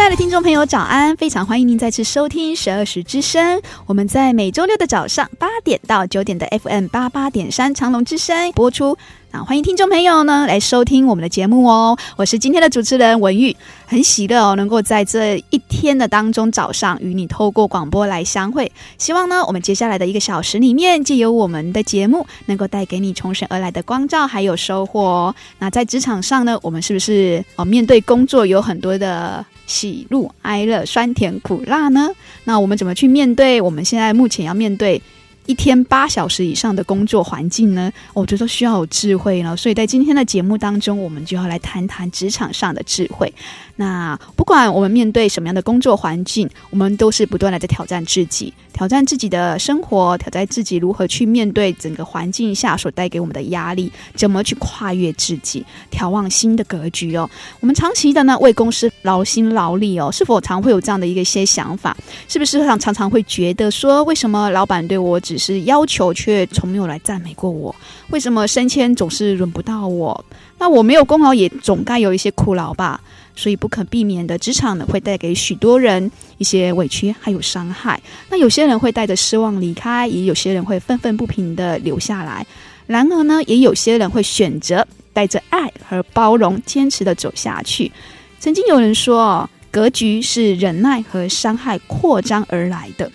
亲爱的听众朋友，早安！非常欢迎您再次收听十二时之声。我们在每周六的早上八点到九点的 FM 八八点三长隆之声播出。啊欢迎听众朋友呢来收听我们的节目哦。我是今天的主持人文玉，很喜乐哦，能够在这一天的当中早上与你透过广播来相会。希望呢，我们接下来的一个小时里面，借由我们的节目，能够带给你从神而来的光照，还有收获哦。那在职场上呢，我们是不是哦面对工作有很多的喜怒哀乐、酸甜苦辣呢？那我们怎么去面对？我们现在目前要面对。一天八小时以上的工作环境呢，我觉得需要有智慧了。所以在今天的节目当中，我们就要来谈谈职场上的智慧。那不管我们面对什么样的工作环境，我们都是不断的在挑战自己，挑战自己的生活，挑战自己如何去面对整个环境下所带给我们的压力，怎么去跨越自己，眺望新的格局哦。我们长期的呢为公司劳心劳力哦，是否常会有这样的一个一些想法？是不是常常常会觉得说，为什么老板对我只是要求，却从没有来赞美过我？为什么升迁总是轮不到我？那我没有功劳，也总该有一些苦劳吧？所以不可避免的，职场呢会带给许多人一些委屈，还有伤害。那有些人会带着失望离开，也有些人会愤愤不平的留下来。然而呢，也有些人会选择带着爱和包容，坚持的走下去。曾经有人说，哦格局是忍耐和伤害扩张而来的。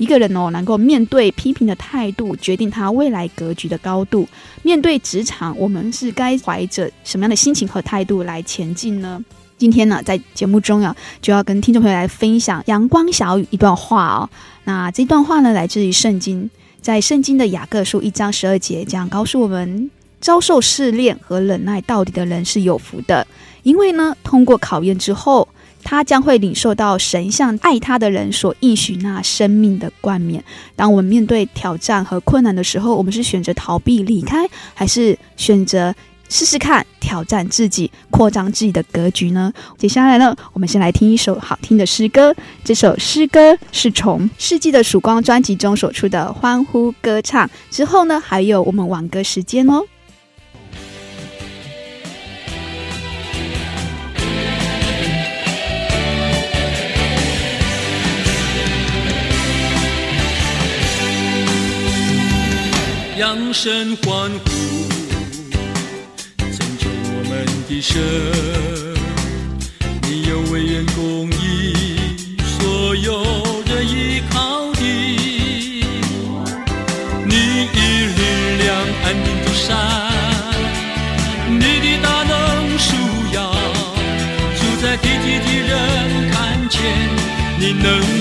一个人哦，能够面对批评的态度，决定他未来格局的高度。面对职场，我们是该怀着什么样的心情和态度来前进呢？今天呢，在节目中啊，就要跟听众朋友来分享阳光小雨一段话哦。那这段话呢，来自于圣经，在圣经的雅各书一章十二节，这样告诉我们：遭受试炼和忍耐到底的人是有福的，因为呢，通过考验之后。他将会领受到神向爱他的人所应许那生命的冠冕。当我们面对挑战和困难的时候，我们是选择逃避离开，还是选择试试看挑战自己，扩张自己的格局呢？接下来呢，我们先来听一首好听的诗歌。这首诗歌是从《世纪的曙光》专辑中所出的《欢呼歌唱》。之后呢，还有我们挽歌时间哦。扬声欢呼，成就我们的神，你有伟人公义，所有人依靠的。你的力量安定的山，你的大能树羊，住在地底的人看见你能。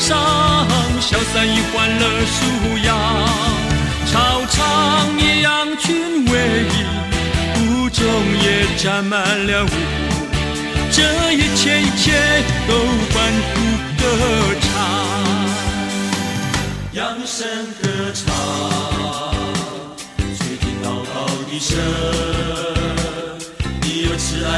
上，消散与欢乐舒扬。草场一羊群为一，谷中也站满了五谷。这一切一切都欢呼歌唱，扬声歌唱。一生，你有慈爱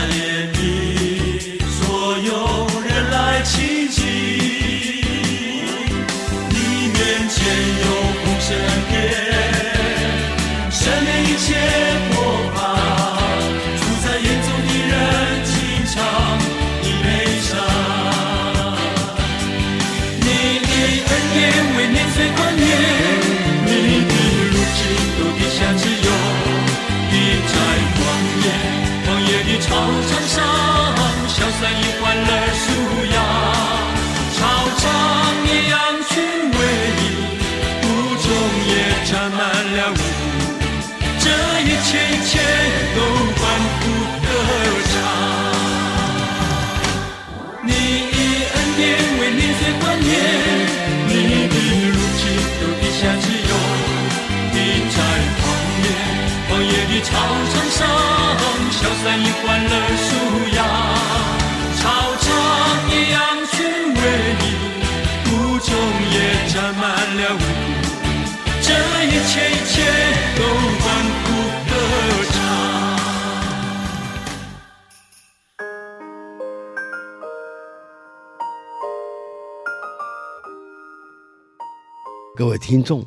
各位听众，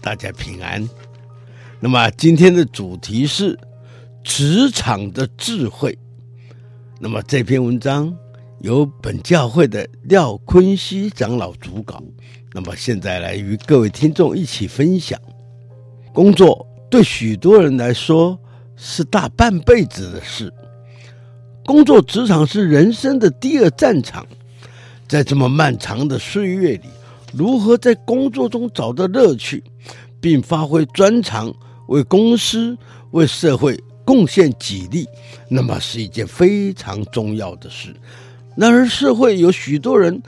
大家平安。那么今天的主题是职场的智慧。那么这篇文章由本教会的廖坤熙长老主稿。那么现在来与各位听众一起分享。工作对许多人来说是大半辈子的事。工作职场是人生的第二战场。在这么漫长的岁月里，如何在工作中找到乐趣，并发挥专长，为公司、为社会贡献己力，那么是一件非常重要的事。然而，社会有许多人，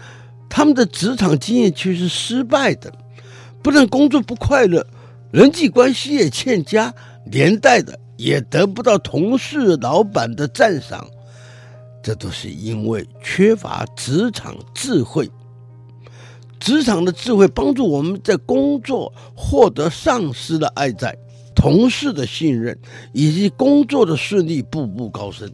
他们的职场经验却是失败的，不但工作不快乐，人际关系也欠佳，连带的也得不到同事、老板的赞赏。这都是因为缺乏职场智慧。职场的智慧帮助我们在工作获得上司的爱戴、同事的信任以及工作的顺利，步步高升。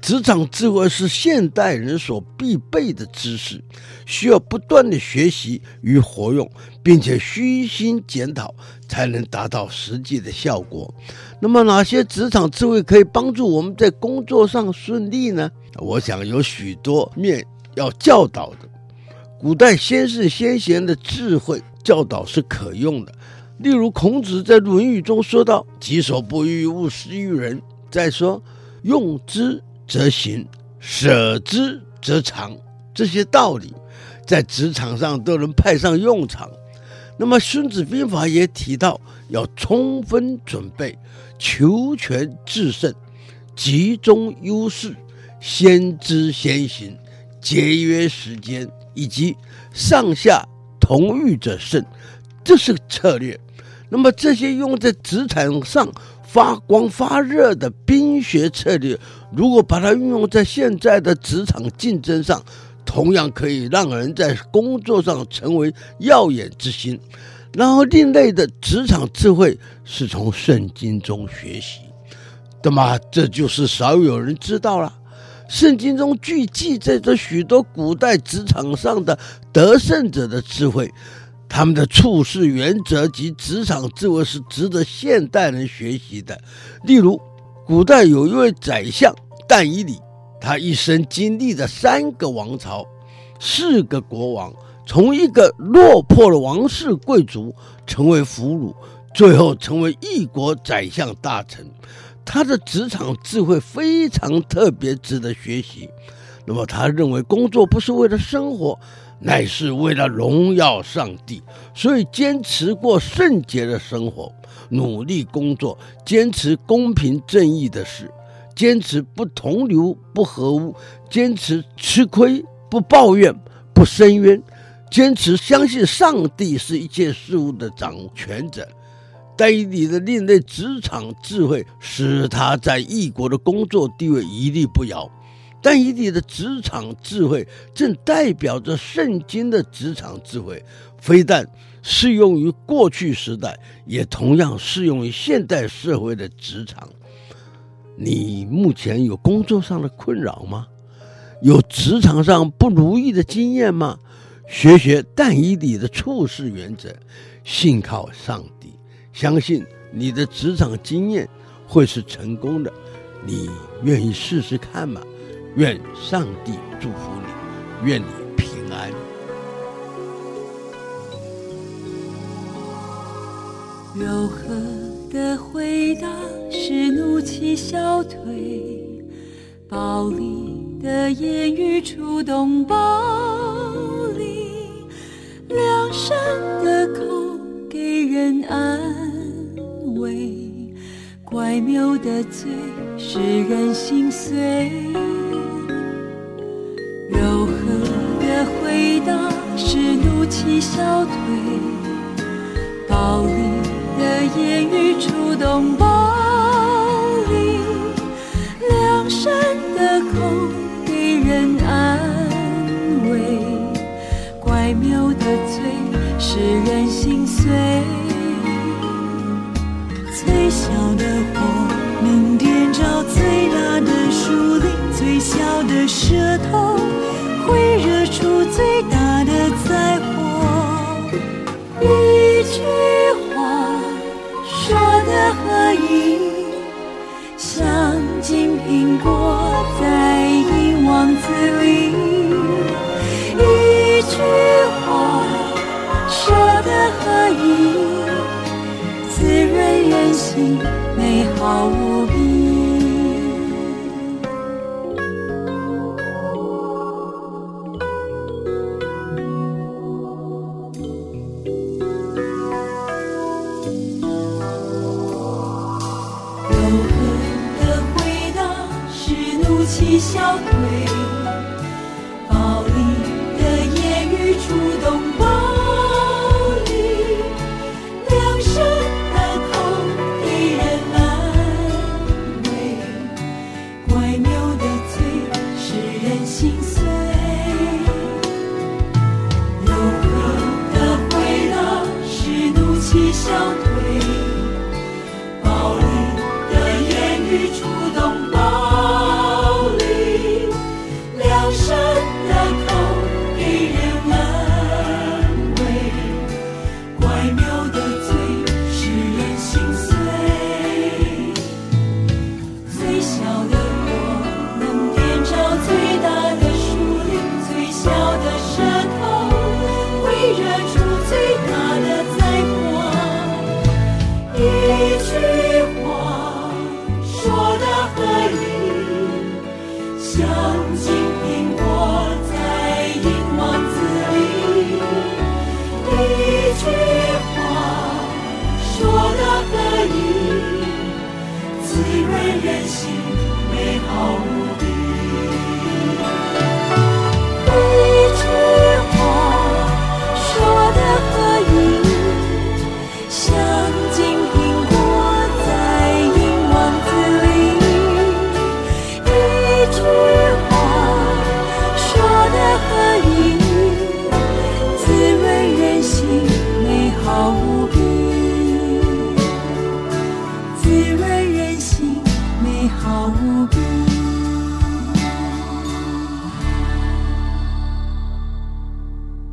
职场智慧是现代人所必备的知识，需要不断的学习与活用，并且虚心检讨，才能达到实际的效果。那么，哪些职场智慧可以帮助我们在工作上顺利呢？我想有许多面要教导的。古代先圣先贤的智慧教导是可用的，例如孔子在《论语》中说道：“己所不欲，勿施于人。”再说：“用之则行，舍之则藏。”这些道理在职场上都能派上用场。那么《孙子兵法》也提到要充分准备，求全制胜，集中优势，先知先行，节约时间。以及上下同欲者胜，这是策略。那么这些用在职场上发光发热的兵学策略，如果把它运用在现在的职场竞争上，同样可以让人在工作上成为耀眼之星。然后另类的职场智慧是从圣经中学习，那么这就是少有人知道了。圣经中据记载着许多古代职场上的得胜者的智慧，他们的处事原则及职场智慧是值得现代人学习的。例如，古代有一位宰相但以理，他一生经历了三个王朝、四个国王，从一个落魄的王室贵族成为俘虏，最后成为一国宰相大臣。他的职场智慧非常特别，值得学习。那么，他认为工作不是为了生活，乃是为了荣耀上帝，所以坚持过圣洁的生活，努力工作，坚持公平正义的事，坚持不同流不合污，坚持吃亏不抱怨不申冤，坚持相信上帝是一切事物的掌权者。但以理的另类职场智慧，使他在异国的工作地位屹立不摇。但以理的职场智慧，正代表着圣经的职场智慧，非但适用于过去时代，也同样适用于现代社会的职场。你目前有工作上的困扰吗？有职场上不如意的经验吗？学学但以理的处事原则，信靠上帝。相信你的职场经验会是成功的，你愿意试试看吗？愿上帝祝福你，愿你平安。柔和的回答使怒气消退，暴力的言语触动暴力，良善的口给人安慰，乖谬的嘴使人心碎，柔和的回答气消退，暴力的言语触动暴力，良善的口给人安慰，乖谬的嘴使人心碎，最小的火能点着最大的树林，最小的舌头会惹出最大的灾祸。一句话说的合宜，像金苹果在银网子里。心，美好无比。气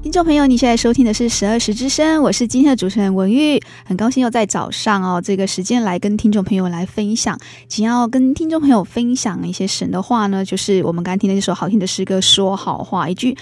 听众朋友，你现在收听的是十二时之声，我是今天的主持人文玉，很高兴又在早上哦这个时间来跟听众朋友来分享。想要跟听众朋友分享一些神的话呢，就是我们刚听的这首好听的诗歌，说好话，一句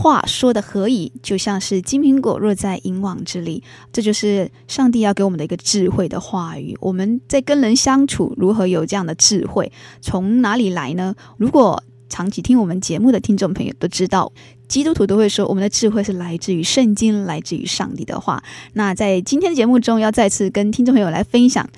话说的何以，就像是金苹果落在银网之里，这就是上帝要给我们的一个智慧的话语。我们在跟人相处，如何有这样的智慧？从哪里来呢？如果长期听我们节目的听众朋友都知道，基督徒都会说，我们的智慧是来自于圣经，来自于上帝的话。那在今天的节目中，要再次跟听众朋友来分享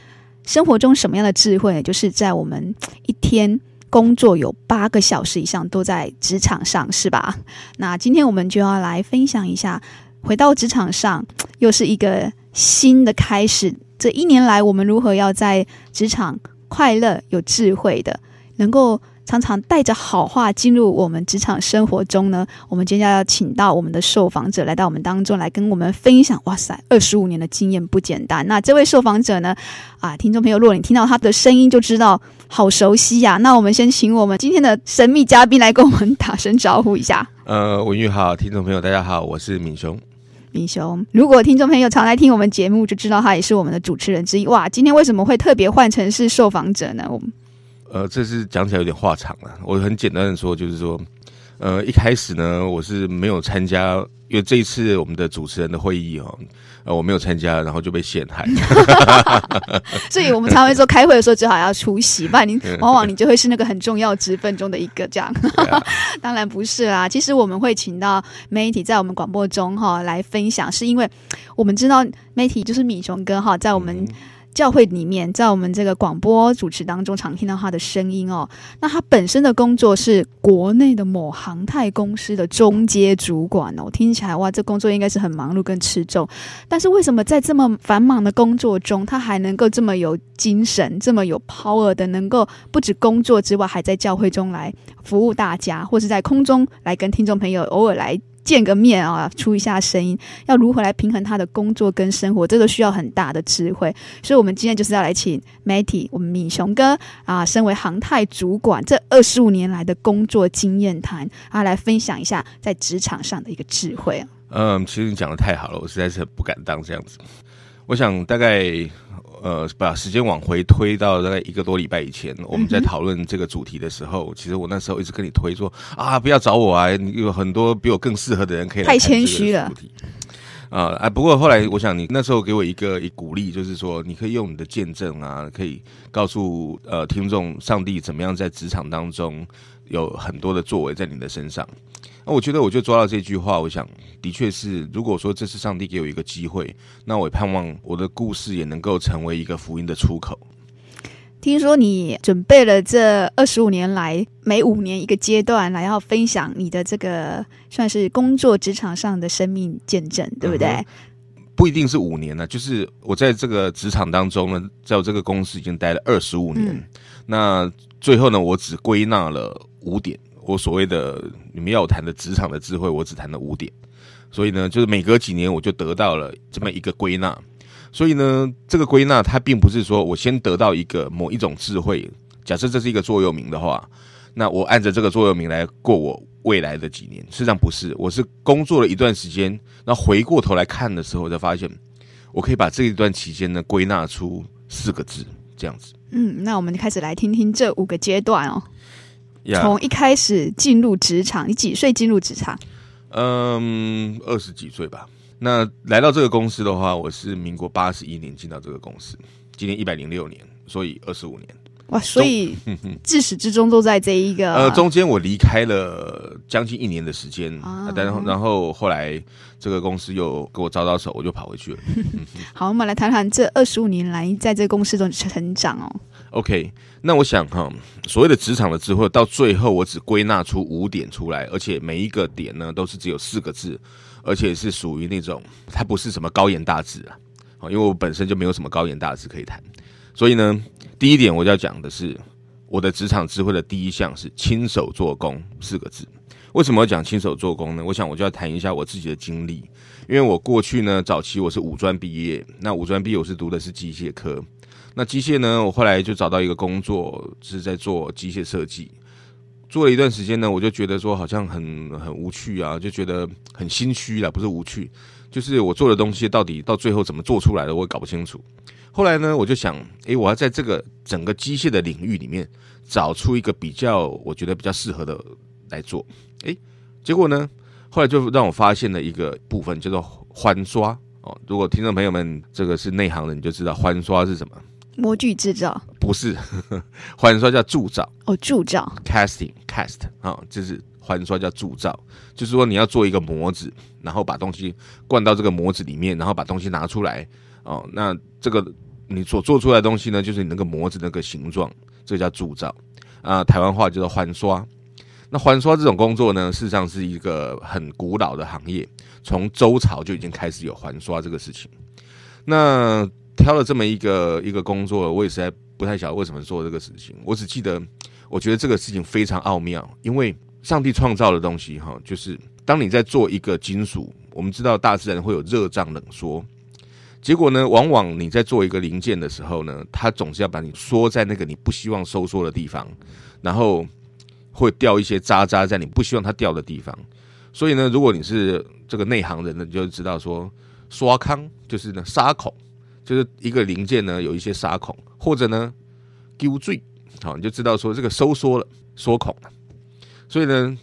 生活中什么样的智慧，就是在我们一天工作有八个小时以上都在职场上，是吧？那今天我们就要来分享一下，回到职场上又是一个新的开始。这一年来，我们如何要在职场快乐、有智慧的，能够。常常带着好话进入我们职场生活中呢。我们今天要请到我们的受访者来到我们当中来跟我们分享。哇塞，二十五年的经验不简单。那这位受访者呢？啊，听众朋友，如果你听到他的声音就知道好熟悉呀、啊。那我们先请我们今天的神秘嘉宾来跟我们打声招呼一下。呃，文玉好，听众朋友大家好，我是敏雄。敏雄，如果听众朋友常来听我们节目，就知道他也是我们的主持人之一。哇，今天为什么会特别换成是受访者呢？我们。呃，这是讲起来有点话长了。我很简单的说，就是说，呃，一开始呢，我是没有参加，因为这一次我们的主持人的会议哦，呃，我没有参加，然后就被陷害。所以我们常会说，开会的时候最好要出席，不然你往往你就会是那个很重要职分中的一个这样。当然不是啦，其实我们会请到媒体在我们广播中哈来分享，是因为我们知道媒体就是米熊哥哈，在我们。教会里面，在我们这个广播主持当中，常听到他的声音哦。那他本身的工作是国内的某航太公司的中阶主管哦。听起来哇，这工作应该是很忙碌跟吃重。但是为什么在这么繁忙的工作中，他还能够这么有精神、这么有 power 的，能够不止工作之外，还在教会中来服务大家，或是在空中来跟听众朋友偶尔来。见个面啊，出一下声音，要如何来平衡他的工作跟生活，这都需要很大的智慧。所以，我们今天就是要来请 Matty，我们敏雄哥啊，身为航太主管，这二十五年来的工作经验谈啊，来分享一下在职场上的一个智慧。嗯，其实你讲得太好了，我实在是不敢当这样子。我想大概。呃，把时间往回推到大概一个多礼拜以前，我们在讨论这个主题的时候，嗯、其实我那时候一直跟你推说啊，不要找我啊，你有很多比我更适合的人可以来。太谦虚了。啊啊！不过后来我想，你那时候给我一个一鼓励，就是说你可以用你的见证啊，可以告诉呃听众，上帝怎么样在职场当中有很多的作为在你的身上。那我觉得我就抓到这句话，我想的确是，如果说这是上帝给我一个机会，那我也盼望我的故事也能够成为一个福音的出口。听说你准备了这二十五年来每五年一个阶段来要分享你的这个算是工作职场上的生命见证，对不对？嗯、不一定是五年呢，就是我在这个职场当中呢，在我这个公司已经待了二十五年。嗯、那最后呢，我只归纳了五点。我所谓的你们要谈的职场的智慧，我只谈了五点，所以呢，就是每隔几年我就得到了这么一个归纳。所以呢，这个归纳它并不是说我先得到一个某一种智慧，假设这是一个座右铭的话，那我按着这个座右铭来过我未来的几年。实际上不是，我是工作了一段时间，那回过头来看的时候，我才发现我可以把这一段期间呢归纳出四个字，这样子。嗯，那我们开始来听听这五个阶段哦。从.一开始进入职场，你几岁进入职场？嗯，二十几岁吧。那来到这个公司的话，我是民国八十一年进到这个公司，今年一百零六年，所以二十五年。哇，所以 自始至终都在这一个。呃，中间我离开了将近一年的时间，啊，但然后后来这个公司又给我招招手，我就跑回去了。好，我们来谈谈这二十五年来在这个公司中的成长哦。OK，那我想哈，所谓的职场的智慧，到最后我只归纳出五点出来，而且每一个点呢都是只有四个字，而且是属于那种它不是什么高言大志啊，因为我本身就没有什么高言大志可以谈，所以呢，第一点我就要讲的是我的职场智慧的第一项是亲手做工四个字。为什么要讲亲手做工呢？我想我就要谈一下我自己的经历，因为我过去呢早期我是五专毕业，那五专毕业我是读的是机械科。那机械呢？我后来就找到一个工作，是在做机械设计。做了一段时间呢，我就觉得说好像很很无趣啊，就觉得很心虚啦，不是无趣，就是我做的东西到底到最后怎么做出来的，我也搞不清楚。后来呢，我就想，诶，我要在这个整个机械的领域里面找出一个比较我觉得比较适合的来做。诶，结果呢，后来就让我发现了一个部分，叫做欢刷哦。如果听众朋友们这个是内行的，你就知道欢刷是什么。模具制造。不是，环刷叫铸造。哦，铸造。Casting cast 啊、哦，就是环刷叫铸造，就是说你要做一个模子，然后把东西灌到这个模子里面，然后把东西拿出来哦，那这个你所做出来的东西呢，就是你那个模子那个形状，这叫铸造。啊，台湾话叫做环刷。那环刷这种工作呢，事实上是一个很古老的行业，从周朝就已经开始有环刷这个事情。那挑了这么一个一个工作，我也实在不太晓得为什么做这个事情。我只记得，我觉得这个事情非常奥妙，因为上帝创造的东西，哈，就是当你在做一个金属，我们知道大自然会有热胀冷缩，结果呢，往往你在做一个零件的时候呢，它总是要把你缩在那个你不希望收缩的地方，然后会掉一些渣渣在你不希望它掉的地方。所以呢，如果你是这个内行人呢，你就知道说，刷坑就是呢沙孔。就是一个零件呢，有一些沙孔，或者呢丢坠，好，你就知道说这个收缩了，缩孔了。所以呢，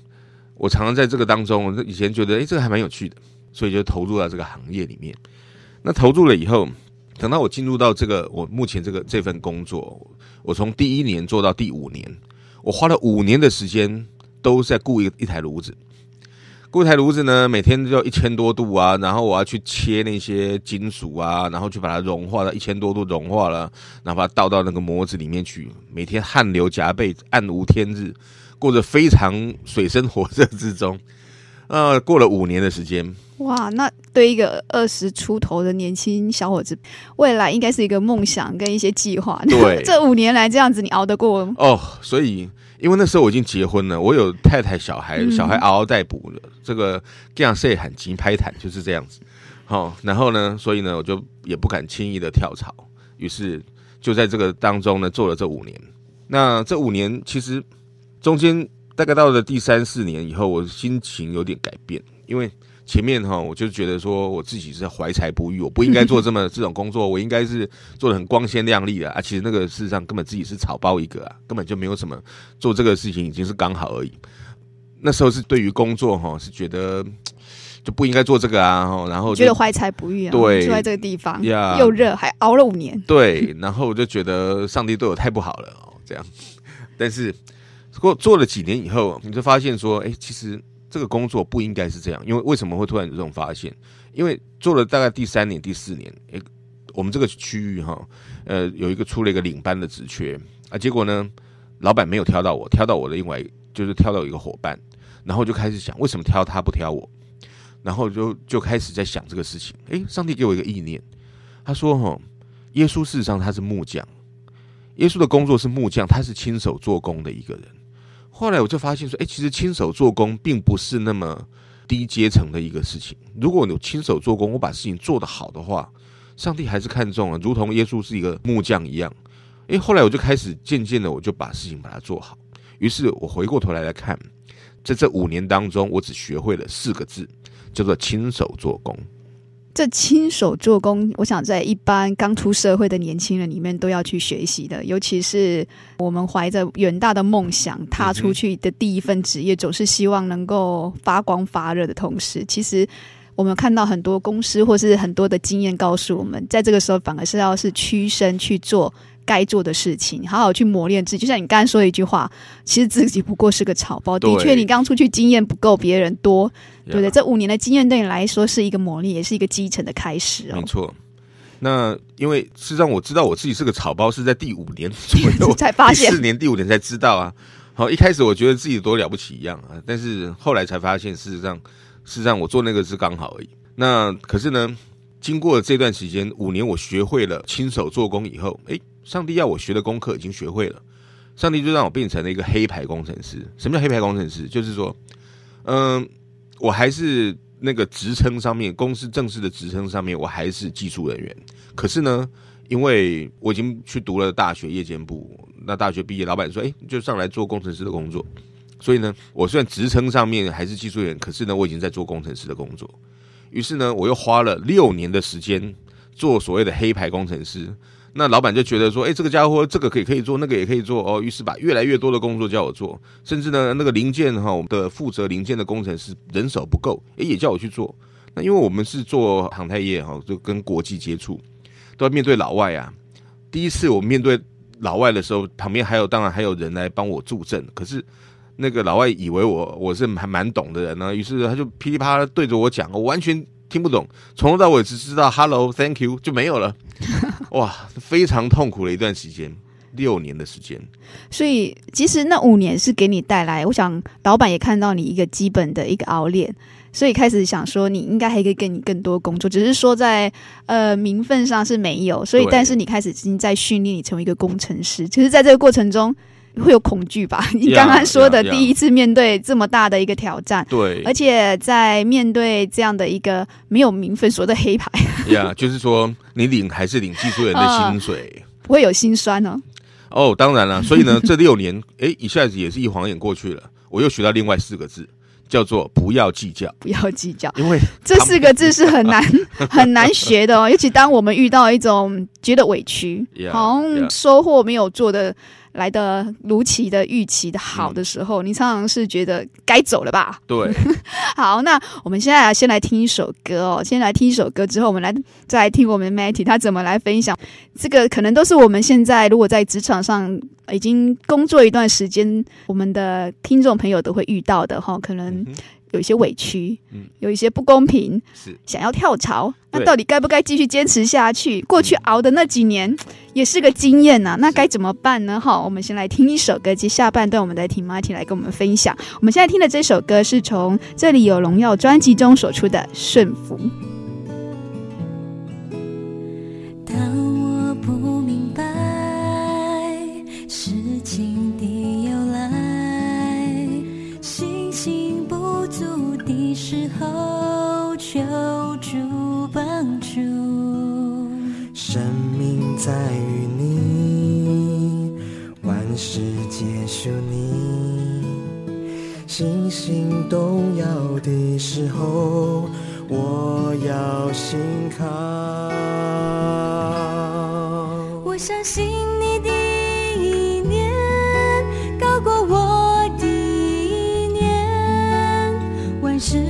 我常常在这个当中，以前觉得哎、这个还蛮有趣的，所以就投入到这个行业里面。那投入了以后，等到我进入到这个我目前这个这份工作，我从第一年做到第五年，我花了五年的时间都在顾一一台炉子。固态炉子呢，每天就一千多度啊，然后我要去切那些金属啊，然后去把它融化到一千多度融化了，然后把它倒到那个模子里面去，每天汗流浃背，暗无天日，过着非常水深火热之中。呃，过了五年的时间，哇，那对一个二十出头的年轻小伙子，未来应该是一个梦想跟一些计划。对，这五年来这样子，你熬得过吗？哦，所以因为那时候我已经结婚了，我有太太、小孩，小孩嗷嗷待哺了，嗯、这个这样谁喊急拍坦就是这样子。好、哦，然后呢，所以呢，我就也不敢轻易的跳槽，于是就在这个当中呢，做了这五年。那这五年其实中间。大概到了第三四年以后，我心情有点改变，因为前面哈，我就觉得说我自己是怀才不遇，我不应该做这么 这种工作，我应该是做的很光鲜亮丽的啊。其实那个事实上根本自己是草包一个啊，根本就没有什么做这个事情已经是刚好而已。那时候是对于工作哈，是觉得就不应该做这个啊，然后觉得怀才不遇啊，对，住在这个地方又热，还熬了五年，对，然后我就觉得上帝对我太不好了哦，这样，但是。过做了几年以后，你就发现说，哎，其实这个工作不应该是这样。因为为什么会突然有这种发现？因为做了大概第三年、第四年，哎，我们这个区域哈，呃，有一个出了一个领班的职缺啊，结果呢，老板没有挑到我，挑到我的另外就是挑到一个伙伴，然后就开始想，为什么挑他不挑我？然后就就开始在想这个事情。哎，上帝给我一个意念，他说，哈，耶稣事实上他是木匠，耶稣的工作是木匠，他是亲手做工的一个人。后来我就发现说，哎，其实亲手做工并不是那么低阶层的一个事情。如果你亲手做工，我把事情做得好的话，上帝还是看重了，如同耶稣是一个木匠一样。哎，后来我就开始渐渐的，我就把事情把它做好。于是我回过头来来看，在这五年当中，我只学会了四个字，叫做亲手做工。这亲手做工，我想在一般刚出社会的年轻人里面都要去学习的。尤其是我们怀着远大的梦想踏出去的第一份职业，总是希望能够发光发热的同时，其实我们看到很多公司或是很多的经验告诉我们，在这个时候反而是要是屈身去做该做的事情，好好去磨练自己。就像你刚才说的一句话，其实自己不过是个草包。的确，你刚出去经验不够别人多。对不对？这五年的经验对你来说是一个磨练，也是一个基层的开始哦。没错。那因为事实上我知道我自己是个草包，是在第五年左右 才发现，四年、第五年才知道啊。好，一开始我觉得自己多了不起一样啊，但是后来才发现，事实上，事实上我做那个是刚好而已。那可是呢，经过了这段时间五年，我学会了亲手做工以后，诶，上帝要我学的功课已经学会了，上帝就让我变成了一个黑牌工程师。什么叫黑牌工程师？就是说，嗯、我还是那个职称上面，公司正式的职称上面，我还是技术人员。可是呢，因为我已经去读了大学夜间部，那大学毕业，老板说：“哎，就上来做工程师的工作。”所以呢，我虽然职称上面还是技术员，可是呢，我已经在做工程师的工作。于是呢，我又花了六年的时间做所谓的黑牌工程师。那老板就觉得说，哎，这个家伙这个可以可以做，那个也可以做哦。于是把越来越多的工作叫我做，甚至呢，那个零件哈，我们的负责零件的工程师人手不够，哎，也叫我去做。那因为我们是做航太业哈，就跟国际接触，都要面对老外啊。第一次我面对老外的时候，旁边还有当然还有人来帮我助阵。可是那个老外以为我我是还蛮懂的人呢，于是他就噼里啪啦对着我讲，我完全听不懂，从头到尾只知道 “hello”，“thank you” 就没有了。哇，非常痛苦的一段时间，六年的时间。所以，其实那五年是给你带来，我想老板也看到你一个基本的一个熬练，所以开始想说你应该还可以给你更多工作，只是说在呃名分上是没有。所以，但是你开始已经在训练你成为一个工程师。其实，在这个过程中。会有恐惧吧？你刚刚说的第一次面对这么大的一个挑战，对，而且在面对这样的一个没有名分所谓的黑牌，呀，就是说你领还是领技术员的薪水，不会有心酸呢？哦，当然了，所以呢，这六年，哎，一下子也是一晃眼过去了，我又学到另外四个字，叫做不要计较，不要计较，因为这四个字是很难很难学的哦，尤其当我们遇到一种觉得委屈，好像收获没有做的。来的如期的预期的好的时候，嗯、你常常是觉得该走了吧？对，好，那我们现在先来听一首歌哦。先来听一首歌之后，我们来再来听我们 Matty 他怎么来分享这个，可能都是我们现在如果在职场上已经工作一段时间，我们的听众朋友都会遇到的哈。可能有一些委屈，嗯，有一些不公平，是想要跳槽，那到底该不该继续坚持下去？过去熬的那几年也是个经验呐、啊，那该怎么办呢？好，我们先来听一首歌，接下半段我们再听 Martin 来跟我们分享。我们现在听的这首歌是从《这里有荣耀》专辑中所出的《顺服》。时候，求助帮助。生命在于你，万事皆属你。信心动摇的时候，我要信靠。我相信你的意念高过我的意念，万事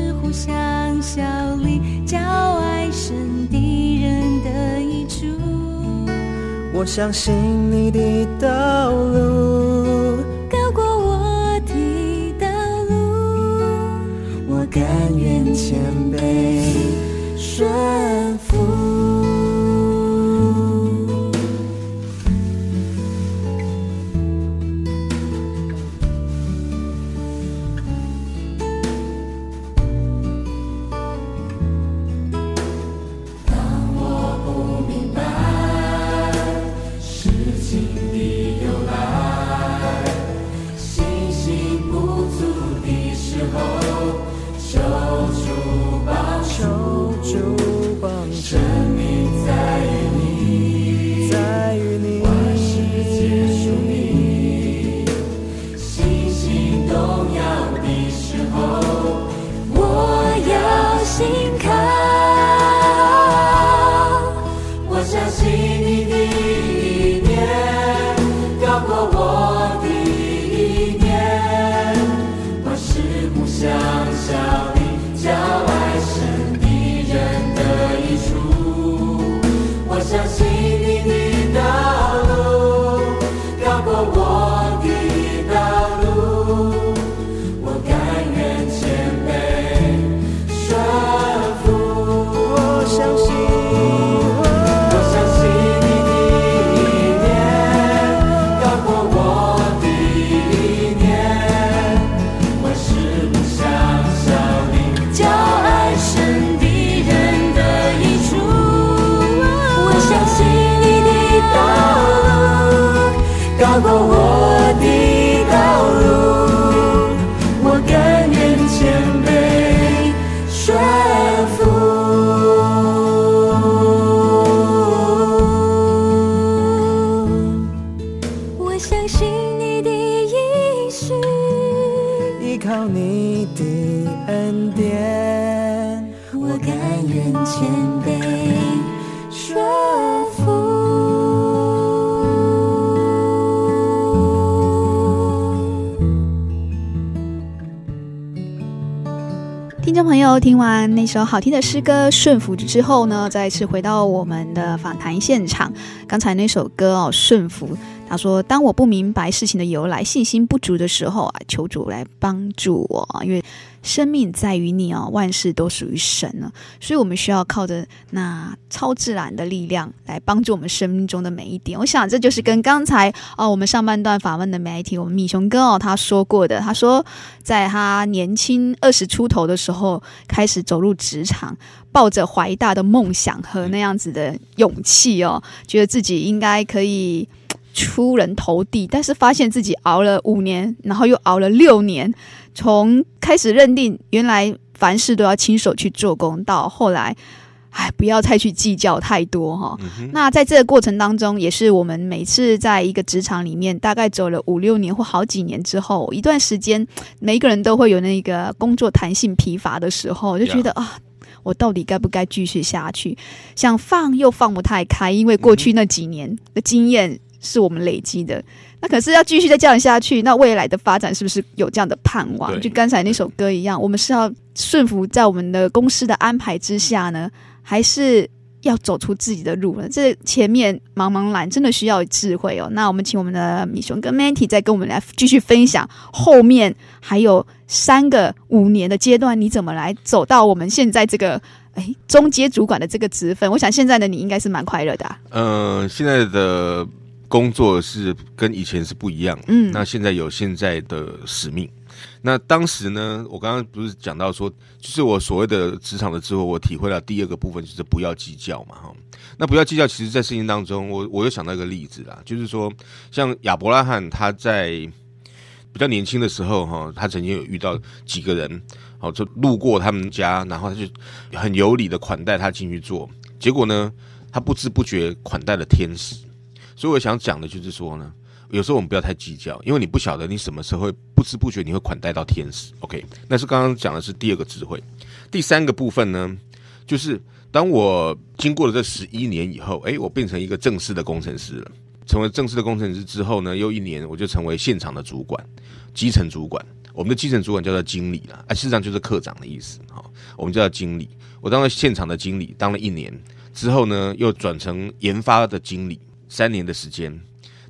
叫里，叫爱神敌人的一处。我相信你的道路高过我的道路，我甘愿谦卑顺依靠你的恩典，我甘愿谦卑顺服。听众朋友，听完那首好听的诗歌《顺服》之后呢，再次回到我们的访谈现场。刚才那首歌哦，《顺服》，他说：“当我不明白事情的由来，信心不足的时候啊，求主来帮助我，因为生命在于你哦，万事都属于神呢，所以我们需要靠着那超自然的力量来帮助我们生命中的每一点。我想这就是跟刚才哦，我们上半段访问的媒体，我们米熊哥哦，他说过的，他说在他年轻二十出头的时候开始走入职场，抱着怀大的梦想和那样子的勇气哦，觉得自己应该可以出人头地，但是发现自己熬了五年，然后又熬了六年，从开始认定原来凡事都要亲手去做工，到后来，哎，不要太去计较太多哈、哦。嗯那在这个过程当中，也是我们每次在一个职场里面，大概走了五六年或好几年之后，一段时间，每一个人都会有那个工作弹性疲乏的时候，就觉得 Yeah. 啊。我到底该不该继续下去？想放又放不太开，因为过去那几年的经验是我们累积的。那可是要继续再这样下去，那未来的发展是不是有这样的盼望？就刚才那首歌一样，我们是要顺服在我们的公司的安排之下呢，还是要走出自己的路呢。这前面茫茫然真的需要智慧哦。那我们请我们的米熊跟 Manty 再跟我们来继续分享后面还有三个五年的阶段，你怎么来走到我们现在这个哎中阶主管的这个职分？我想现在的你应该是蛮快乐的啊。嗯、呃，现在的工作是跟以前是不一样。嗯，那现在有现在的使命。那当时呢，我刚刚不是讲到说，就是我所谓的职场的智慧，我体会到第二个部分就是不要计较嘛，哈。那不要计较，其实，在事情当中，我我又想到一个例子啦，就是说，像亚伯拉罕他在比较年轻的时候，哈，他曾经有遇到几个人，好，就路过他们家，然后他就很有礼的款待他进去坐，结果呢，他不知不觉款待了天使。所以我想讲的就是说呢。有时候我们不要太计较，因为你不晓得你什么时候会不知不觉你会款待到天使。OK，那是刚刚讲的是第二个智慧。第三个部分呢，就是当我经过了这十一年以后，诶，我变成一个正式的工程师了。成为正式的工程师之后呢，又一年我就成为现场的主管，基层主管。我们的基层主管叫做经理了，啊，事实上就是科长的意思。哈，我们叫经理。我当了现场的经理，当了一年之后呢，又转成研发的经理，三年的时间。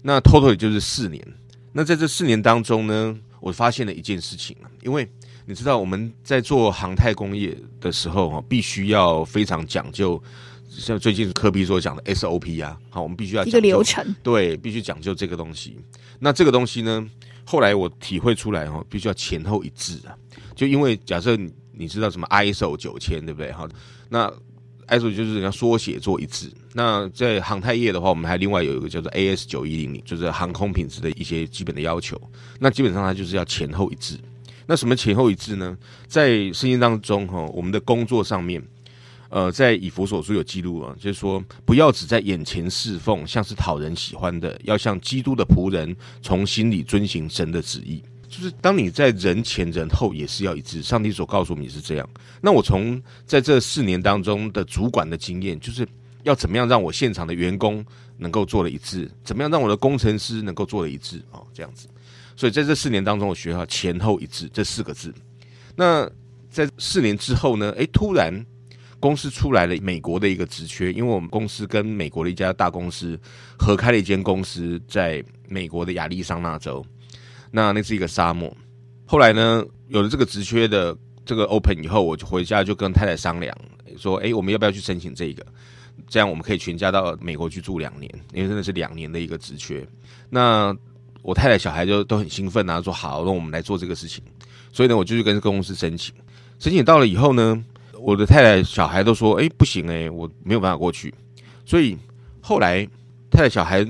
那 total 也就是四年。那在这四年当中呢，我发现了一件事情，因为你知道我们在做航太工业的时候哈，必须要非常讲究，像最近科比所讲的 SOP 啊，好，我们必须要一个流程，对，必须讲究这个东西。那这个东西呢，后来我体会出来哈，必须要前后一致啊。就因为假设你你知道什么 ISO 九千，对不对？哈，那 ISO 就是人家缩写做一致。那在航太业的话，我们还另外有一个叫做 AS 九一零零，就是航空品质的一些基本的要求。那基本上它就是要前后一致。那什么前后一致呢？在圣经当中哈，我们的工作上面，呃，在以弗所书有记录啊，就是说不要只在眼前侍奉，像是讨人喜欢的，要像基督的仆人，从心里遵行神的旨意。就是当你在人前人后也是要一致，上帝所告诉我们是这样。那我从在这四年当中的主管的经验，就是要怎么样让我现场的员工能够做了一致，怎么样让我的工程师能够做了一致哦，这样子。所以在这四年当中，我学到前后一致这四个字。那在四年之后呢？诶，突然公司出来了美国的一个职缺，因为我们公司跟美国的一家大公司合开了一间公司，在美国的亚利桑那州。那那是一个沙漠。后来呢，有了这个职缺的这个 open 以后，我就回家就跟太太商量，说：“诶，我们要不要去申请这个？这样我们可以全家到美国去住两年，因为真的是两年的一个职缺。”那我太太小孩就都很兴奋啊，说：“好，那我们来做这个事情。”所以呢，我就去跟公司申请。申请到了以后呢，我的太太小孩都说：“诶，不行诶，我没有办法过去。”所以后来太太小孩。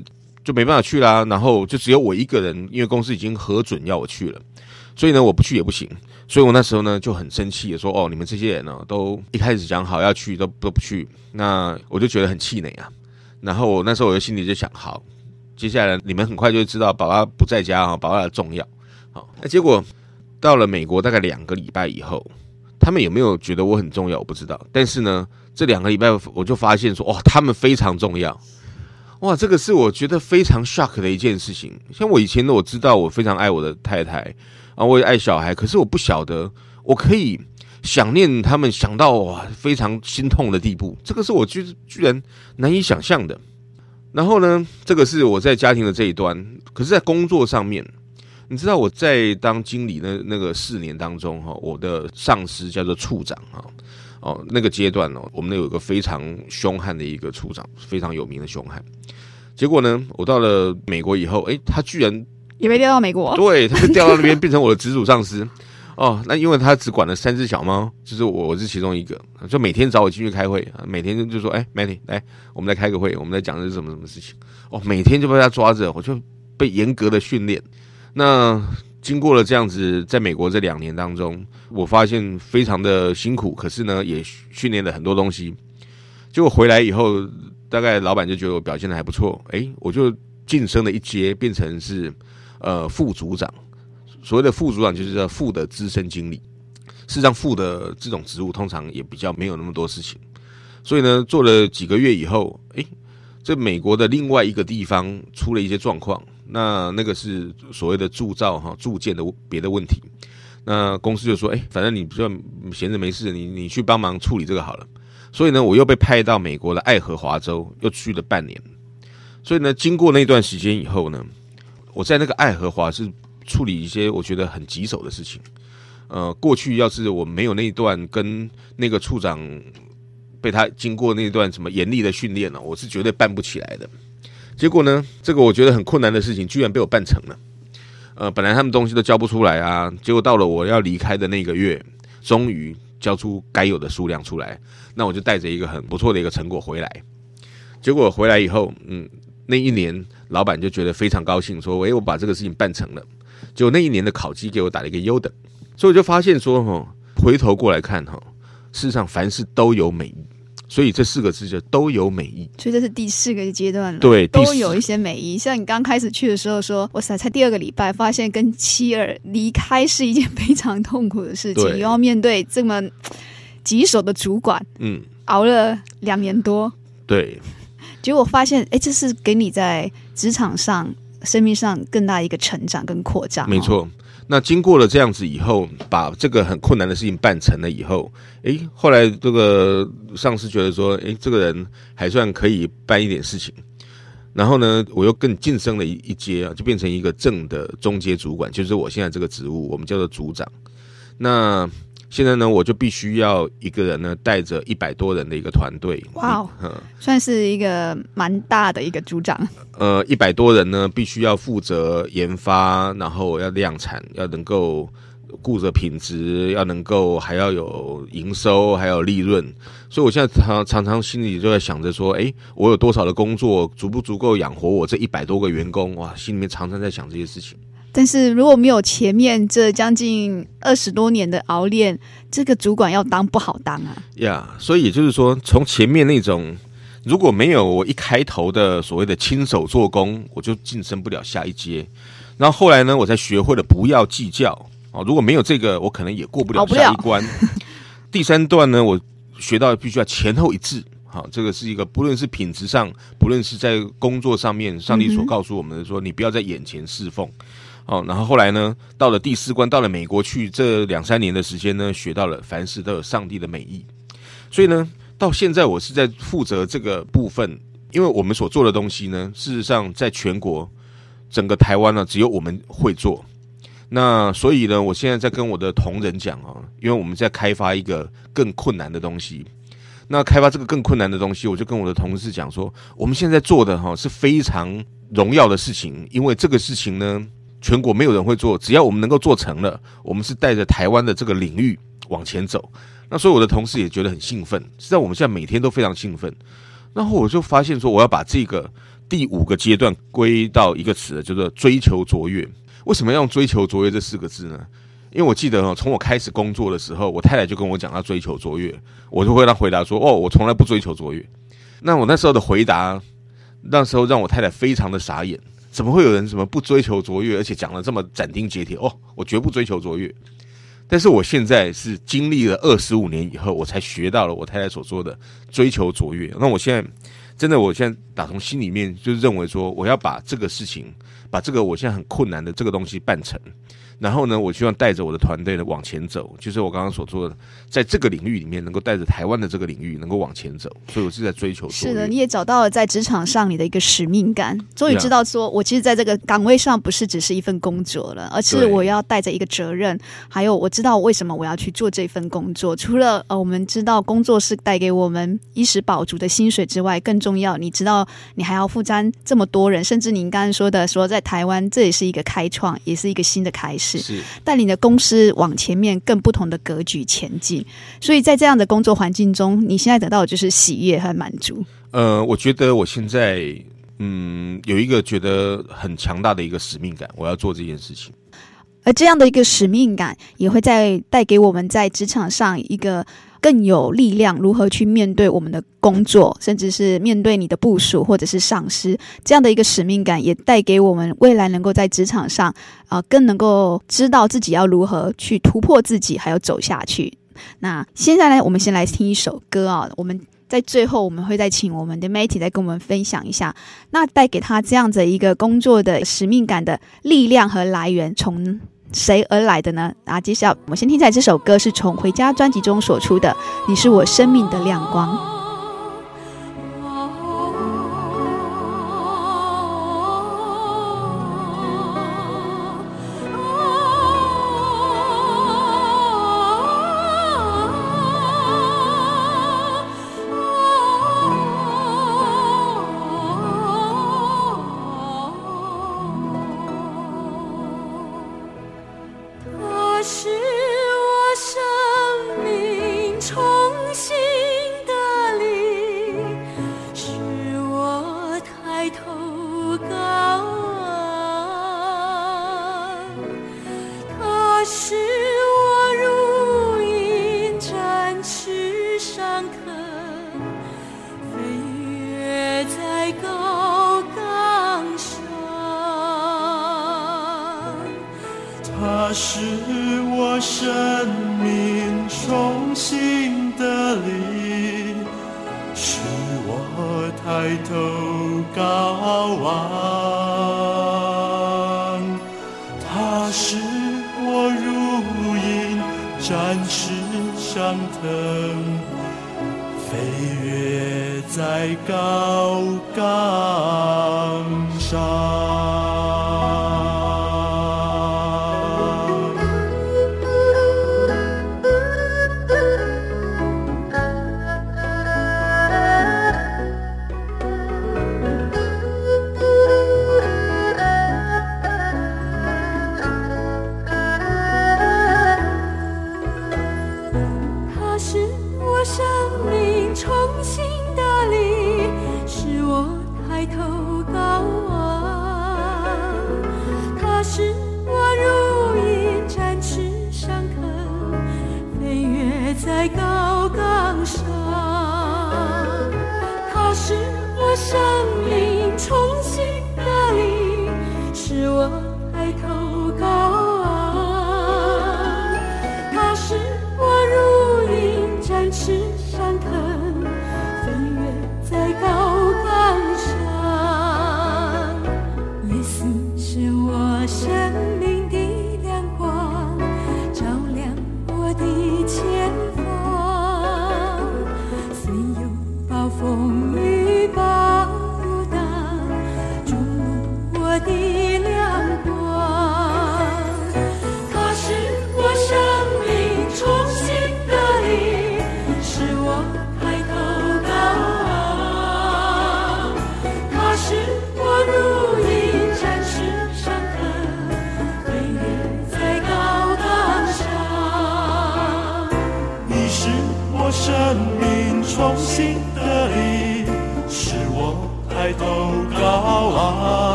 就没办法去啦，然后就只有我一个人，因为公司已经核准要我去了，所以呢，我不去也不行，所以我那时候呢就很生气的说：“哦，你们这些人呢，都一开始讲好要去，都都不去，那我就觉得很气馁啊。”然后我那时候我就心里就想：好，接下来你们很快就知道爸爸不在家啊，爸爸的重要。好，那结果到了美国大概两个礼拜以后，他们有没有觉得我很重要？我不知道，但是呢，这两个礼拜我就发现说：哦，他们非常重要。哇，这个是我觉得非常 shock 的一件事情。像我以前呢，我知道我非常爱我的太太啊，我也爱小孩，可是我不晓得我可以想念他们，想到哇非常心痛的地步。这个是我居居然难以想象的。然后呢，这个是我在家庭的这一端，可是，在工作上面，你知道我在当经理那那个四年当中哈，我的上司叫做处长哈。哦，那个阶段哦，我们那有一个非常凶悍的一个处长，非常有名的凶悍。结果呢，我到了美国以后，哎，他居然也被调到美国，对，他就调到那边变成我的直属上司。哦，那因为他只管了三只小猫，就是我，我是其中一个，就每天找我进去开会，每天就说，哎，Manny，来，我们来开个会，我们来讲的是什么什么事情。哦，每天就被他抓着，我就被严格的训练。那。经过了这样子，在美国这两年当中，我发现非常的辛苦，可是呢，也训练了很多东西。结果回来以后，大概老板就觉得我表现的还不错，诶，我就晋升了一阶，变成是呃副组长。所谓的副组长就是叫副的资深经理。事实上，副的这种职务通常也比较没有那么多事情。所以呢，做了几个月以后，诶，这美国的另外一个地方出了一些状况。那那个是所谓的铸造哈铸件的别的问题，那公司就说，哎，反正你不要闲着没事，你你去帮忙处理这个好了。所以呢，我又被派到美国的爱荷华州，又去了半年。所以呢，经过那段时间以后呢，我在那个爱荷华是处理一些我觉得很棘手的事情。呃，过去要是我没有那一段跟那个处长被他经过那段什么严厉的训练呢，我是绝对办不起来的。结果呢，这个我觉得很困难的事情，居然被我办成了。呃，本来他们东西都交不出来啊，结果到了我要离开的那个月，终于交出该有的数量出来。那我就带着一个很不错的一个成果回来。结果回来以后，嗯，那一年老板就觉得非常高兴，说：“诶，我把这个事情办成了。”结果那一年的考绩给我打了一个优等，所以我就发现说，哈，回头过来看，哈，事实上凡事都有美意。所以这四个字就都有美意，所以这是第四个阶段了。对，都有一些美意。像你刚开始去的时候说，哇塞，才第二个礼拜，发现跟妻儿离开是一件非常痛苦的事情，又要面对这么棘手的主管，嗯，熬了两年多，对，结果发现，哎，这是给你在职场上、生命上更大一个成长跟扩张，没错。那经过了这样子以后，把这个很困难的事情办成了以后，诶，后来这个上司觉得说，诶，这个人还算可以办一点事情，然后呢，我又更晋升了一一阶啊，就变成一个正的中阶主管，就是我现在这个职务，我们叫做组长。那现在呢，我就必须要一个人呢带着一百多人的一个团队，哇哦，算是一个蛮大的一个组长。呃，一百多人呢，必须要负责研发，然后要量产，要能够顾着品质，要能够还要有营收，还有利润。所以我现在常常常心里就在想着说，诶，我有多少的工作，足不足够养活我这一百多个员工？哇，心里面常常在想这些事情。但是如果没有前面这将近二十多年的熬练，这个主管要当不好当啊。呀，yeah, 所以也就是说，从前面那种如果没有我一开头的所谓的亲手做工，我就晋升不了下一阶。然后后来呢，我才学会了不要计较啊。如果没有这个，我可能也过不了下一关。第三段呢，我学到必须要前后一致。好，这个是一个不论是品质上，不论是在工作上面，上帝所告诉我们的说，你不要在眼前侍奉。哦，然后后来呢，到了第四关，到了美国去，这两三年的时间呢，学到了凡事都有上帝的美意。所以呢，到现在我是在负责这个部分，因为我们所做的东西呢，事实上在全国整个台湾呢，只有我们会做。那所以呢，我现在在跟我的同仁讲啊，因为我们在开发一个更困难的东西。那开发这个更困难的东西，我就跟我的同事讲说，我们现在做的哈是非常荣耀的事情，因为这个事情呢。全国没有人会做，只要我们能够做成了，我们是带着台湾的这个领域往前走。那所以我的同事也觉得很兴奋，实际上我们现在每天都非常兴奋。然后我就发现说，我要把这个第五个阶段归到一个词，叫做追求卓越。为什么要用追求卓越这四个字呢？因为我记得哦，从我开始工作的时候，我太太就跟我讲要追求卓越，我就会让回答说：“哦，我从来不追求卓越。”那我那时候的回答，那时候让我太太非常的傻眼。怎么会有人什么不追求卓越，而且讲得这么斩钉截铁？哦，我绝不追求卓越。但是我现在是经历了二十五年以后，我才学到了我太太所说的追求卓越。那我现在真的，我现在打从心里面就认为说，我要把这个事情，把这个我现在很困难的这个东西办成。然后呢，我希望带着我的团队呢往前走，就是我刚刚所说的，在这个领域里面，能够带着台湾的这个领域能够往前走。所以我是在追求。是的，你也找到了在职场上你的一个使命感，终于知道说，我其实在这个岗位上不是只是一份工作了，而是我要带着一个责任。还有，我知道为什么我要去做这份工作。除了呃，我们知道工作是带给我们衣食饱足的薪水之外，更重要，你知道你还要负担这么多人，甚至您刚刚说的说在台湾，这也是一个开创，也是一个新的开始。是带领的公司往前面更不同的格局前进，所以在这样的工作环境中，你现在得到的就是喜悦和满足。呃，我觉得我现在嗯有一个觉得很强大的一个使命感，我要做这件事情。而这样的一个使命感，也会在带给我们在职场上一个。更有力量，如何去面对我们的工作，甚至是面对你的部署或者是上司，这样的一个使命感，也带给我们未来能够在职场上啊、更能够知道自己要如何去突破自己，还有走下去。那现在呢，我们先来听一首歌啊，我们在最后我们会再请我们的 Matty 来跟我们分享一下，那带给他这样子一个工作的使命感的力量和来源从谁而来的呢？啊，接下来我们先听一下这首歌是从《回家》专辑中所出的，《你是我生命的亮光》。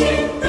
你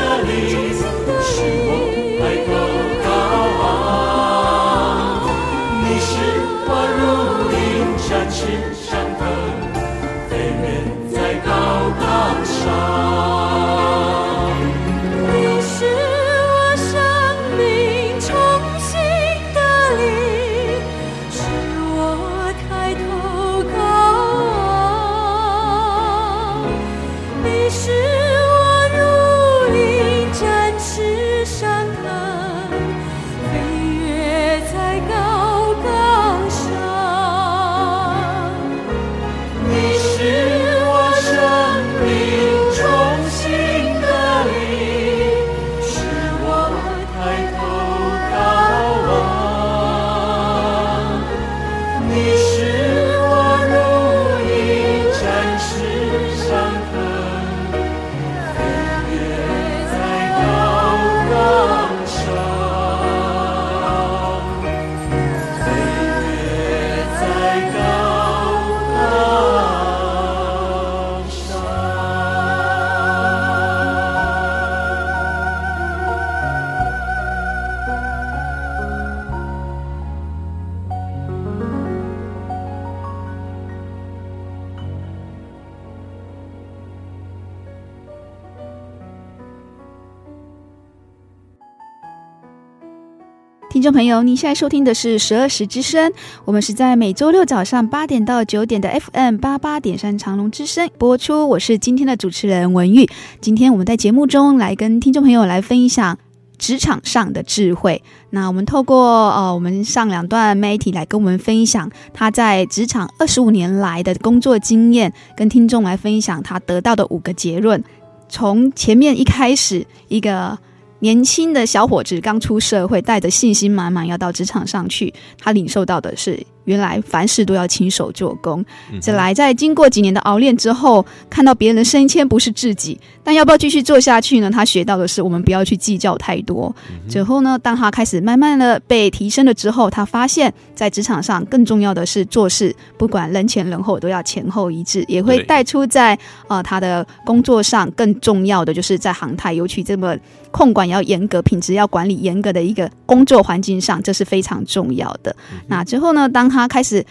听众朋友，你现在收听的是十二时之声，我们是在每周六早上八点到九点的 FM 八八点三长隆之声播出。我是今天的主持人文玉，今天我们在节目中来跟听众朋友来分享职场上的智慧。那我们透过呃，我们上两段媒体来跟我们分享他在职场二十五年来的工作经验，跟听众来分享他得到的五个结论。从前面一开始一个。年轻的小伙子刚出社会，带着信心满满要到职场上去，他领受到的是。原来凡事都要亲手做工。再来，在经过几年的熬练之后，看到别人的升迁不是自己，但要不要继续做下去呢？他学到的是，我们不要去计较太多。最后呢，当他开始慢慢的被提升了之后，他发现，在职场上更重要的是做事，不管人前人后都要前后一致，也会带出在呃他的工作上更重要的就是在航太，尤其这么控管要严格、品质要管理严格的一个工作环境上，这是非常重要的。那之后呢，当他开始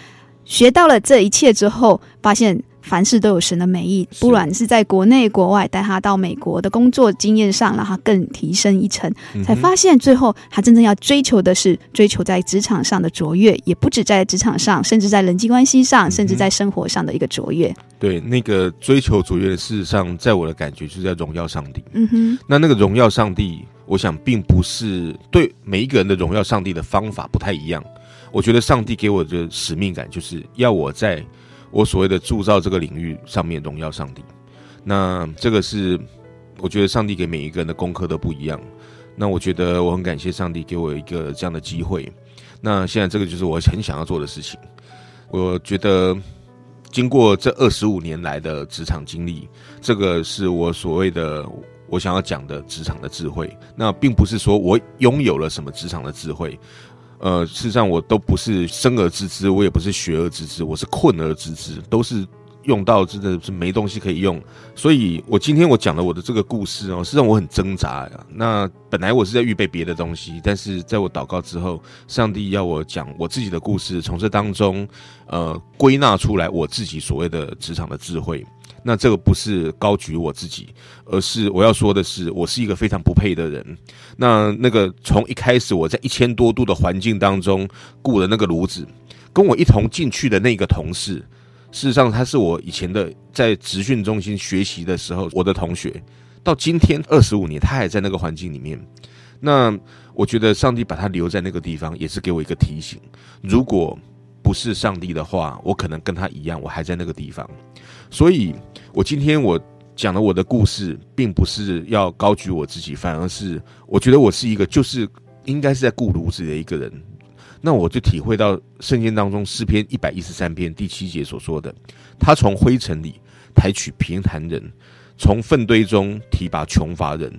学到了这一切之后，发现凡事都有神的美意。不管是在国内国外，带他到美国的工作经验上，让他更提升一层，嗯、才发现最后他真正要追求的是追求在职场上的卓越，也不止在职场上，甚至在人际关系上，嗯、甚至在生活上的一个卓越。对，那个追求卓越的事实上，在我的感觉就是在荣耀上帝。嗯哼，那那个荣耀上帝，我想并不是对每一个人的荣耀上帝的方法不太一样。我觉得上帝给我的使命感，就是要我在我所谓的铸造这个领域上面荣耀上帝。那这个是我觉得上帝给每一个人的功课都不一样。那我觉得我很感谢上帝给我一个这样的机会。那现在这个就是我很想要做的事情。我觉得经过这二十五年来的职场经历，这个是我所谓的我想要讲的职场的智慧。那并不是说我拥有了什么职场的智慧。呃，事实上我都不是生而知之，我也不是学而知之，我是困而知之，都是用到真的是没东西可以用。所以我今天我讲了我的这个故事哦，是让我很挣扎呀。那本来我是在预备别的东西，但是在我祷告之后，上帝要我讲我自己的故事，从这当中呃归纳出来我自己所谓的职场的智慧。那这个不是高举我自己，而是我要说的是，我是一个非常不配的人。那那个从一开始我在一千多度的环境当中雇的那个炉子，跟我一同进去的那个同事，事实上他是我以前的在职训中心学习的时候我的同学，到今天二十五年，他还在那个环境里面。那我觉得上帝把他留在那个地方，也是给我一个提醒：如果不是上帝的话，我可能跟他一样，我还在那个地方。所以，我今天我讲的我的故事，并不是要高举我自己，反而是我觉得我是一个，就是应该是在顾炉子的一个人。那我就体会到圣经当中诗篇一百一十三篇第七节所说的：“他从灰尘里抬取贫寒人，从粪堆中提拔穷乏人。”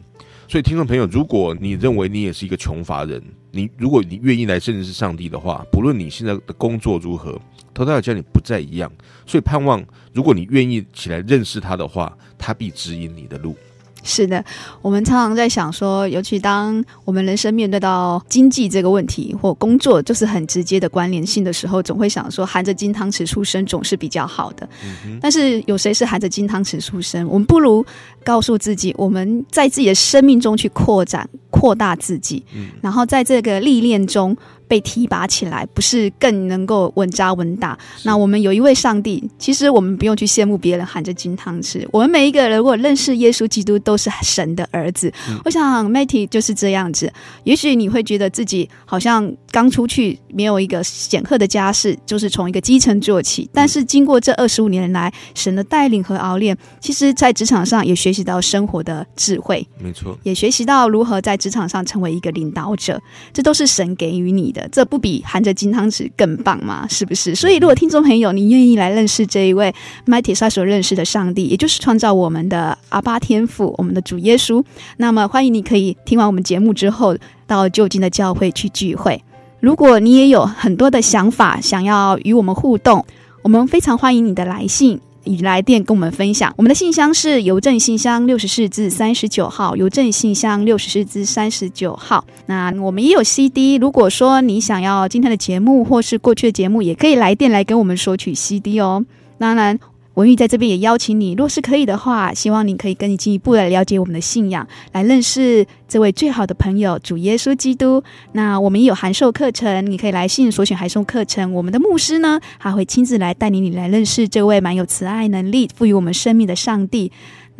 所以，听众朋友，如果你认为你也是一个穷乏人，你如果你愿意来认识上帝的话，不论你现在的工作如何，祂都要叫你不再一样。所以，盼望如果你愿意起来认识他的话，他必指引你的路。是的，我们常常在想说，尤其当我们人生面对到经济这个问题，或工作就是很直接的关联性的时候，总会想说，含着金汤匙出生总是比较好的。嗯、但是，有谁是含着金汤匙出生？我们不如告诉自己，我们在自己的生命中去扩展、扩大自己，嗯、然后在这个历练中。被提拔起来，不是更能够稳扎稳打？那我们有一位上帝，其实我们不用去羡慕别人含着金汤匙。我们每一个人如果认识耶稣基督，都是神的儿子。嗯、我想 Matty 就是这样子。也许你会觉得自己好像刚出去，没有一个显赫的家世，就是从一个基层做起。但是经过这二十五年来，神的带领和熬炼，其实在职场上也学习到生活的智慧。没错，也学习到如何在职场上成为一个领导者。这都是神给予你的。这不比含着金汤匙更棒吗？是不是？所以，如果听众朋友你愿意来认识这一位麦铁莎所认识的上帝，也就是创造我们的阿巴天父，我们的主耶稣，那么欢迎你可以听完我们节目之后，到就近的教会去聚会。如果你也有很多的想法，想要与我们互动，我们非常欢迎你的来信。以来电跟我们分享，我们的信箱是邮政信箱六十四至三十九号，邮政信箱六十四至三十九号。那我们也有 CD，如果说你想要今天的节目或是过去的节目，也可以来电来跟我们索取 CD 哦。当然。文玉在这边也邀请你，若是可以的话，希望你可以跟你进一步来了解我们的信仰，来认识这位最好的朋友主耶稣基督。那我们也有函授课程，你可以来信所选函授课程。我们的牧师呢，他会亲自来带领你来认识这位蛮有慈爱能力、赋予我们生命的上帝。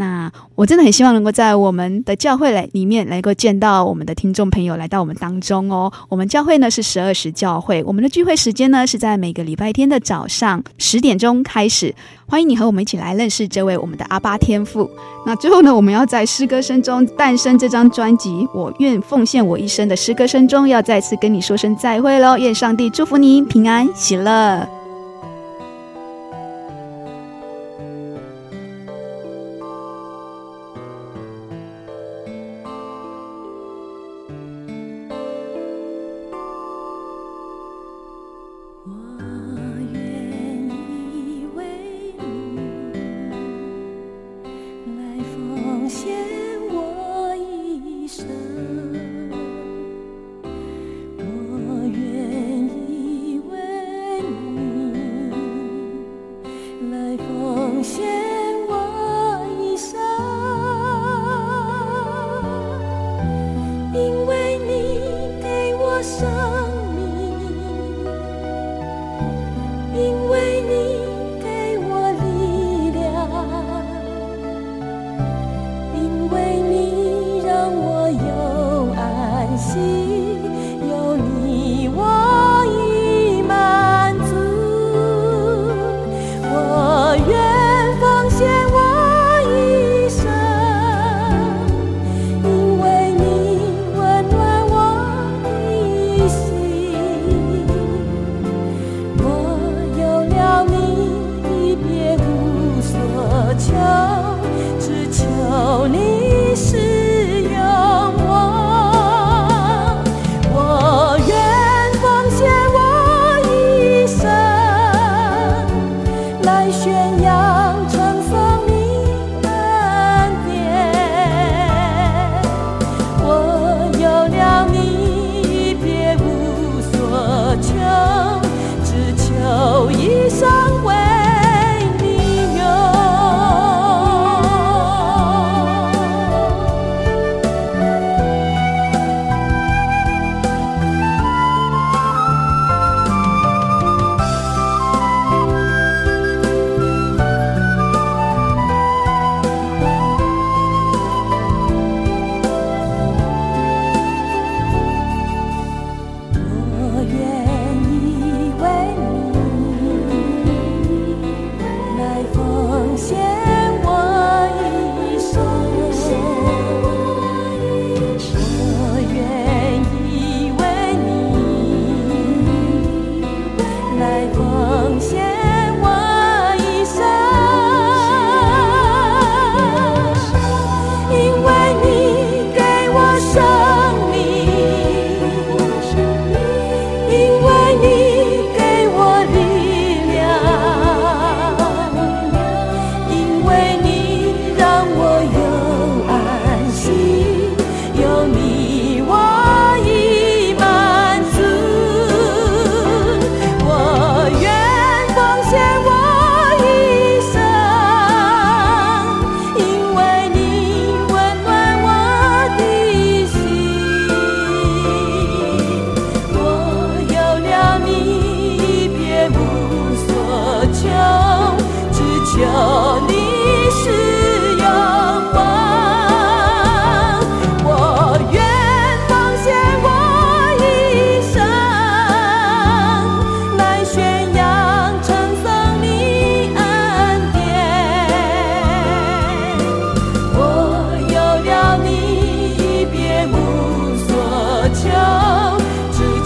那我真的很希望能够在我们的教会来里面能够见到我们的听众朋友来到我们当中哦。我们教会呢是十二时教会，我们的聚会时间呢是在每个礼拜天的早上十点钟开始。欢迎你和我们一起来认识这位我们的阿巴天父。那最后呢，我们要在诗歌声中诞生这张专辑《我愿奉献我一生》的诗歌声中，要再次跟你说声再会喽。愿上帝祝福你平安喜乐。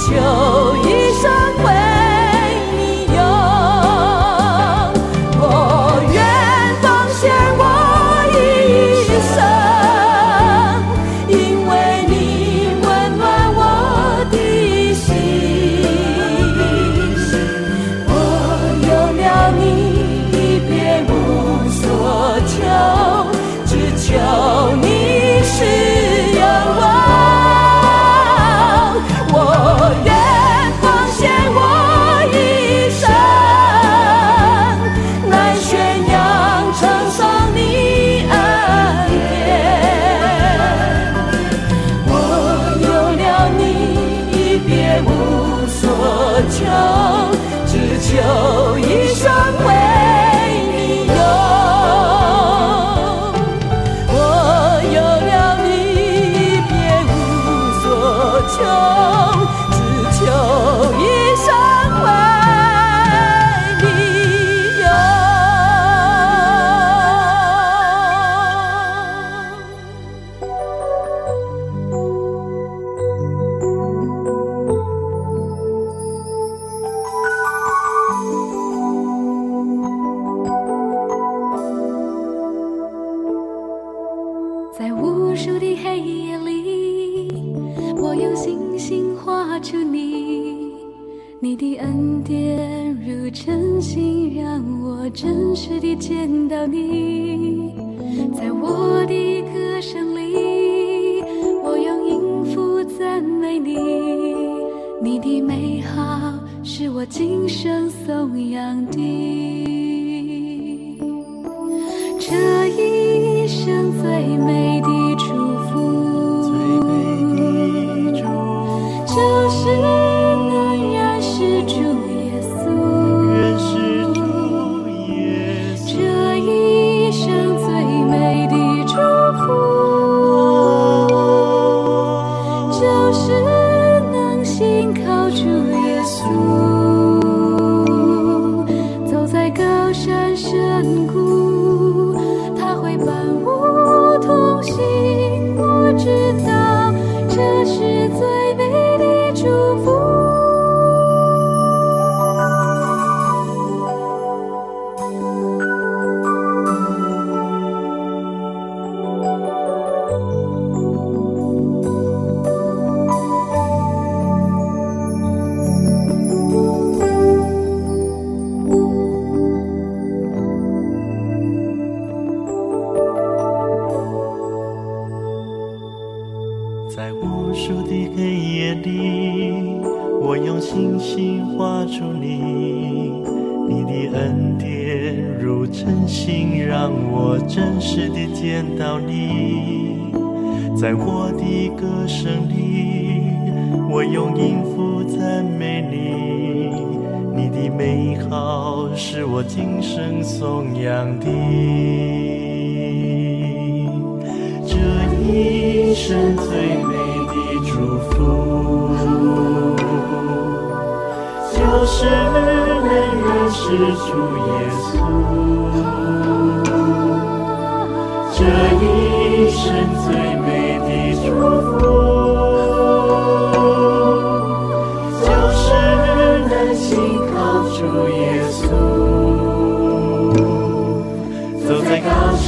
就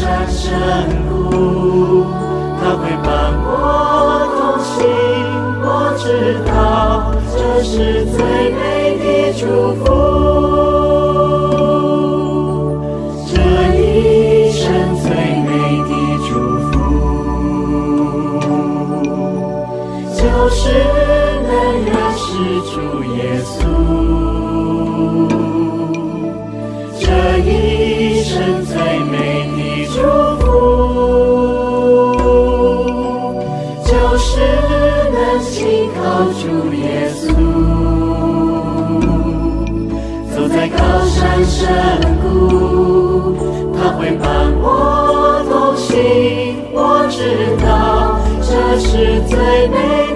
在深谷，他会伴我同行。我知道，这是最美的祝福。是最美。